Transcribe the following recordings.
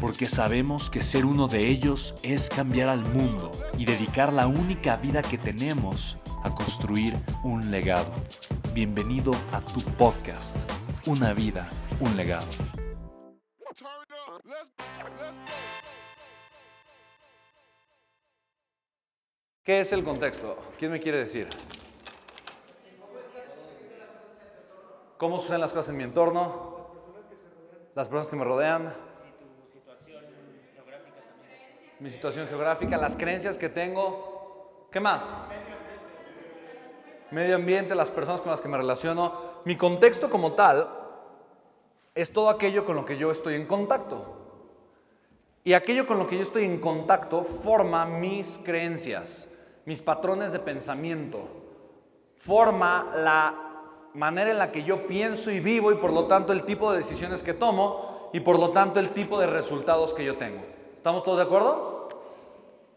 porque sabemos que ser uno de ellos es cambiar al mundo y dedicar la única vida que tenemos a construir un legado. Bienvenido a tu podcast, Una vida, un legado. ¿Qué es el contexto? ¿Quién me quiere decir? ¿Cómo suceden las cosas en mi entorno? Las personas que me rodean. Mi situación geográfica, las creencias que tengo. ¿Qué más? Medio ambiente, las personas con las que me relaciono. Mi contexto como tal es todo aquello con lo que yo estoy en contacto. Y aquello con lo que yo estoy en contacto forma mis creencias, mis patrones de pensamiento, forma la manera en la que yo pienso y vivo y por lo tanto el tipo de decisiones que tomo y por lo tanto el tipo de resultados que yo tengo. ¿Estamos todos de acuerdo?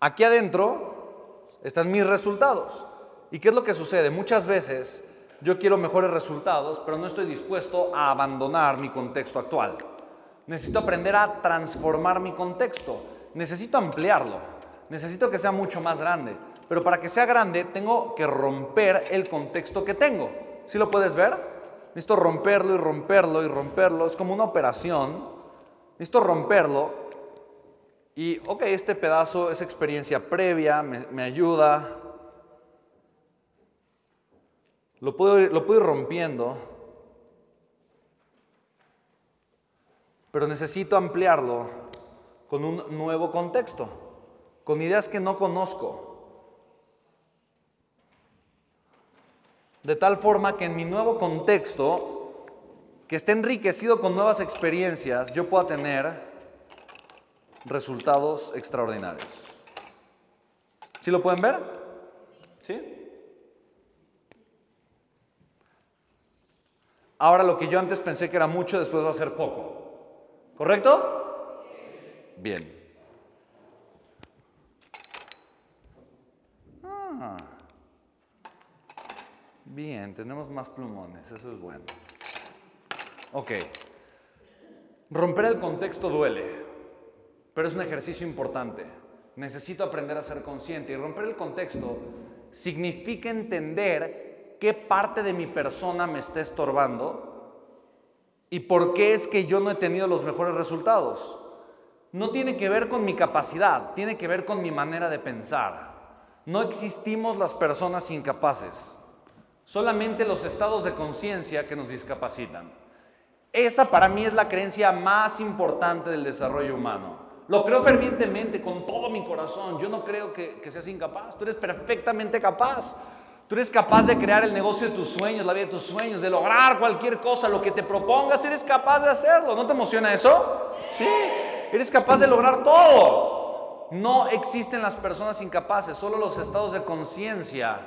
Aquí adentro están mis resultados. ¿Y qué es lo que sucede? Muchas veces yo quiero mejores resultados, pero no estoy dispuesto a abandonar mi contexto actual. Necesito aprender a transformar mi contexto. Necesito ampliarlo. Necesito que sea mucho más grande. Pero para que sea grande tengo que romper el contexto que tengo. ¿Sí lo puedes ver? Necesito romperlo y romperlo y romperlo. Es como una operación. Necesito romperlo y, ok, este pedazo es experiencia previa, me, ayuda. Lo puedo, lo puedo ir rompiendo, pero necesito ampliarlo con un nuevo contexto, con ideas que no conozco. De tal forma que en mi nuevo contexto, que esté enriquecido con nuevas experiencias, yo pueda tener resultados extraordinarios. ¿Sí lo pueden ver? ¿Sí? Ahora lo que yo antes pensé que era mucho, después va a ser poco. ¿Correcto? Bien. Ah. Bien, tenemos más plumones, eso es bueno. Ok. Romper el contexto duele. Pero es un ejercicio importante. Necesito aprender a ser consciente y romper el contexto significa entender qué parte de mi persona me está estorbando y por qué es que yo no he tenido los mejores resultados. No tiene que ver con mi capacidad, tiene que ver con mi manera de pensar. No existimos las personas incapaces, solamente los estados de conciencia que nos discapacitan. Esa para mí es la creencia más importante del desarrollo humano. Lo creo fervientemente, con todo mi corazón. Yo no creo que, seas incapaz. Tú eres perfectamente capaz. Tú eres capaz de crear el negocio de tus sueños, la vida de tus sueños, de lograr cualquier cosa, lo que te propongas, eres capaz de hacerlo. ¿No te emociona eso? Sí, eres capaz de lograr todo. No existen las personas incapaces, solo los estados de conciencia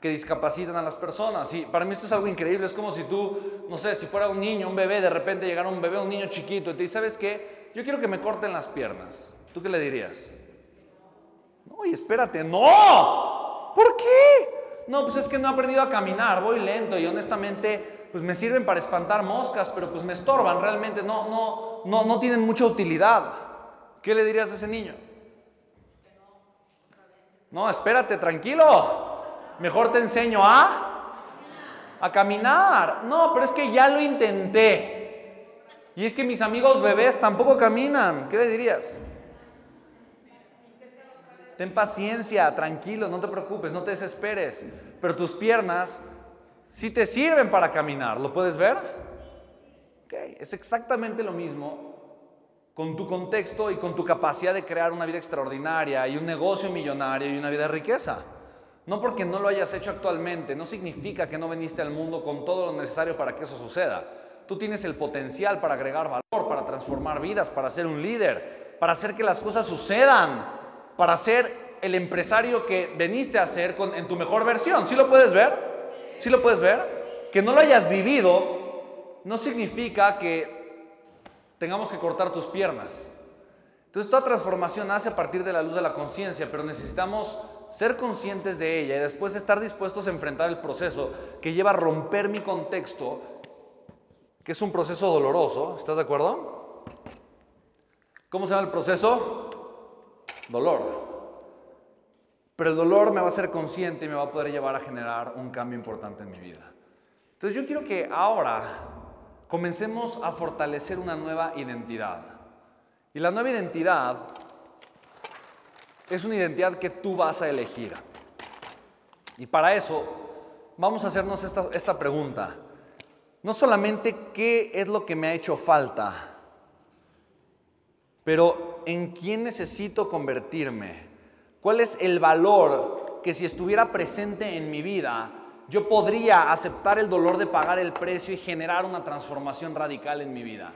que discapacitan a las personas. Y para mí esto es algo increíble. Es como si tú, no sé, si fuera un niño, un bebé, de repente llegara un bebé, un niño chiquito, y te dice, ¿sabes qué? Yo quiero que me corten las piernas. ¿Tú qué le dirías? No, y espérate, no. ¿Por qué? No, pues es que no he aprendido a caminar, voy lento y honestamente, pues me sirven para espantar moscas, pero pues me estorban realmente, no, no, no, no tienen mucha utilidad. ¿Qué le dirías a ese niño? No, espérate, tranquilo. Mejor te enseño a a caminar. No, pero es que ya lo intenté. Y es que mis amigos bebés tampoco caminan. ¿Qué le dirías? ten paciencia, tranquilo, no te preocupes, no te desesperes. Pero tus piernas sí te sirven para caminar, ¿lo puedes ver? Okay. Es exactamente lo mismo con tu contexto y con tu capacidad de crear una vida extraordinaria y un negocio millonario y una vida de riqueza. No porque no lo hayas hecho actualmente, no significa que no viniste al mundo con todo lo necesario para que eso suceda. Tú tienes el potencial para agregar valor, para transformar vidas, para ser un líder, para hacer que las cosas sucedan, para ser el empresario que veniste a ser en tu mejor versión. ¿Sí lo puedes ver? ¿Sí lo puedes ver? Que no lo hayas vivido no significa que tengamos que cortar tus piernas. Entonces toda transformación nace a partir de la luz de la conciencia, pero necesitamos ser conscientes de ella y después estar dispuestos a enfrentar el proceso que lleva a romper mi contexto, que es un proceso doloroso. ¿Estás de acuerdo? ¿Cómo se llama el proceso? Dolor. Pero el dolor me va a ser consciente y me va a poder llevar a generar un cambio importante en mi vida. Entonces yo quiero que ahora comencemos a fortalecer una nueva identidad. Y la nueva identidad es una identidad que tú vas a elegir. Y para eso vamos a hacernos esta, esta pregunta. No solamente qué es lo que me ha hecho falta, pero en quién necesito convertirme. ¿Cuál es el valor que si estuviera presente en mi vida, yo podría aceptar el dolor de pagar el precio y generar una transformación radical en mi vida?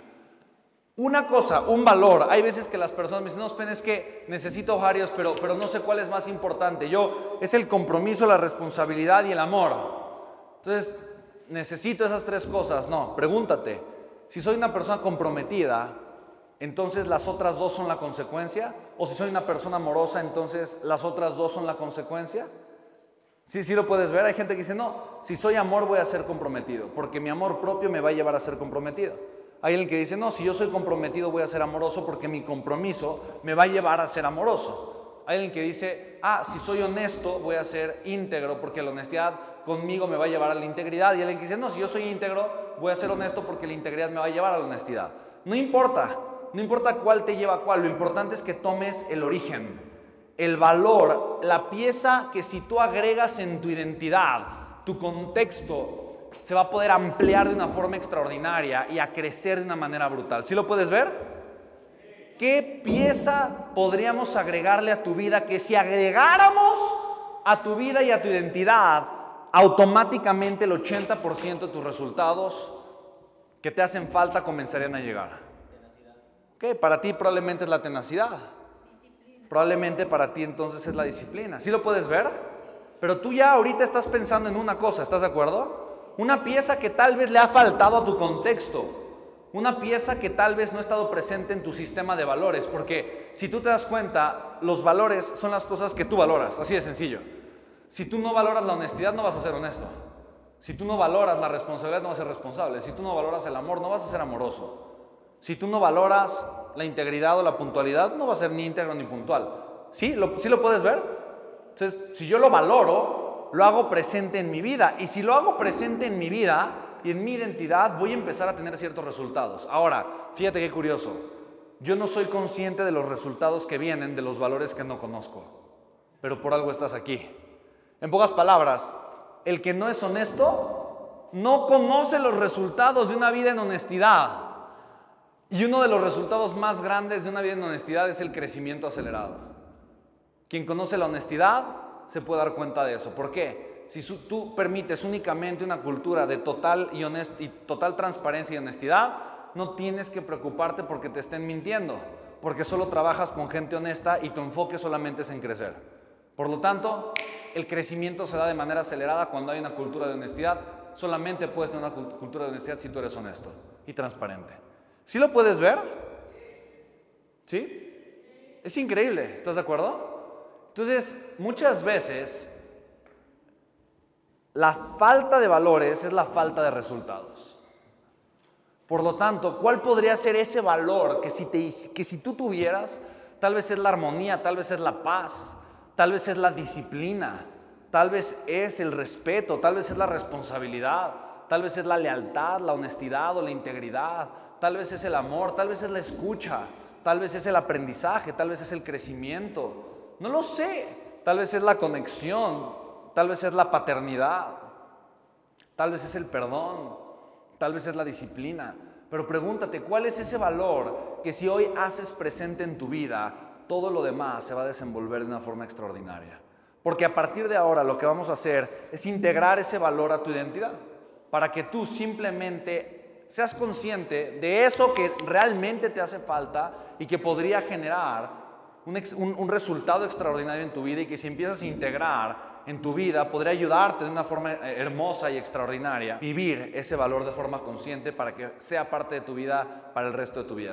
Una cosa, un valor. Hay veces que las personas me dicen, no, Spen, es que necesito varios, pero, pero no sé cuál es más importante. Yo, es el compromiso, la responsabilidad y el amor. Entonces, necesito esas tres cosas. No, pregúntate, si soy una persona comprometida, entonces las otras dos son la consecuencia. O si soy una persona amorosa, entonces las otras dos son la consecuencia. Sí, sí lo puedes ver. Hay gente que dice, no, si soy amor voy a ser comprometido, porque mi amor propio me va a llevar a ser comprometido. Hay alguien que dice, no, si yo soy comprometido voy a ser amoroso porque mi compromiso me va a llevar a ser amoroso. Hay alguien que dice, ah, si soy honesto voy a ser íntegro porque la honestidad conmigo me va a llevar a la integridad. Y alguien que dice, no, si yo soy íntegro voy a ser honesto porque la integridad me va a llevar a la honestidad. No importa, no importa cuál te lleva a cuál, lo importante es que tomes el origen, el valor, la pieza que si tú agregas en tu identidad, tu contexto, se va a poder ampliar de una forma extraordinaria y a crecer de una manera brutal. ¿Sí lo puedes ver? ¿Qué pieza podríamos agregarle a tu vida que si agregáramos a tu vida y a tu identidad, automáticamente el 80% de tus resultados que te hacen falta comenzarían a llegar? ¿Qué? Para ti probablemente es la tenacidad. Probablemente para ti entonces es la disciplina. ¿Sí lo puedes ver? Pero tú ya ahorita estás pensando en una cosa, ¿estás de acuerdo? una pieza que tal vez le ha faltado a tu contexto, una pieza que tal vez no ha estado presente en tu sistema de valores, porque si tú te das cuenta, los valores son las cosas que tú valoras, así de sencillo. Si tú no valoras la honestidad, no vas a ser honesto. Si tú no valoras la responsabilidad, no vas a ser responsable. Si tú no valoras el amor, no vas a ser amoroso. Si tú no valoras la integridad o la puntualidad, no vas a ser ni íntegro ni puntual. ¿Sí? ¿Lo, ¿Sí lo puedes ver? Entonces, si yo lo valoro, lo hago presente en mi vida. Y si lo hago presente en mi vida y en mi identidad, voy a empezar a tener ciertos resultados. Ahora, fíjate qué curioso. Yo no soy consciente de los resultados que vienen de los valores que no conozco. Pero por algo estás aquí. En pocas palabras, el que no es honesto no conoce los resultados de una vida en honestidad. Y uno de los resultados más grandes de una vida en honestidad es el crecimiento acelerado. Quien conoce la honestidad se puede dar cuenta de eso. ¿Por qué? Si tú permites únicamente una cultura de total y, total transparencia y honestidad, no tienes que preocuparte porque te estén mintiendo, porque solo trabajas con gente honesta y tu enfoque solamente es en crecer. Por lo tanto, el crecimiento se da de manera acelerada cuando hay una cultura de honestidad. Solamente puedes tener una cultura de honestidad si tú eres honesto y transparente. ¿Sí lo puedes ver? ¿Sí? Es increíble, ¿estás de acuerdo? Entonces, muchas veces la falta de valores es la falta de resultados. Por lo tanto, ¿cuál podría ser ese valor que si, que si tú tuvieras, tal vez es la armonía, tal vez es la paz, tal vez es la disciplina, tal vez es el respeto, tal vez es la responsabilidad, tal vez es la lealtad, la honestidad o la integridad, tal vez es el amor, tal vez es la escucha, tal vez es el aprendizaje, tal vez es el crecimiento, No lo sé. Tal vez es la conexión, tal vez es la paternidad, tal vez es el perdón, tal vez es la disciplina. Pero pregúntate, ¿cuál es ese valor que si hoy haces presente en tu vida, todo lo demás se va a desenvolver de una forma extraordinaria? Porque a partir de ahora lo que vamos a hacer es integrar ese valor a tu identidad, para que tú simplemente seas consciente de eso que realmente te hace falta y que podría generar un, resultado extraordinario en tu vida y que si empiezas a integrar en tu vida podría ayudarte de una forma eh, hermosa y extraordinaria vivir ese valor de forma consciente para que sea parte de tu vida para el resto de tu vida.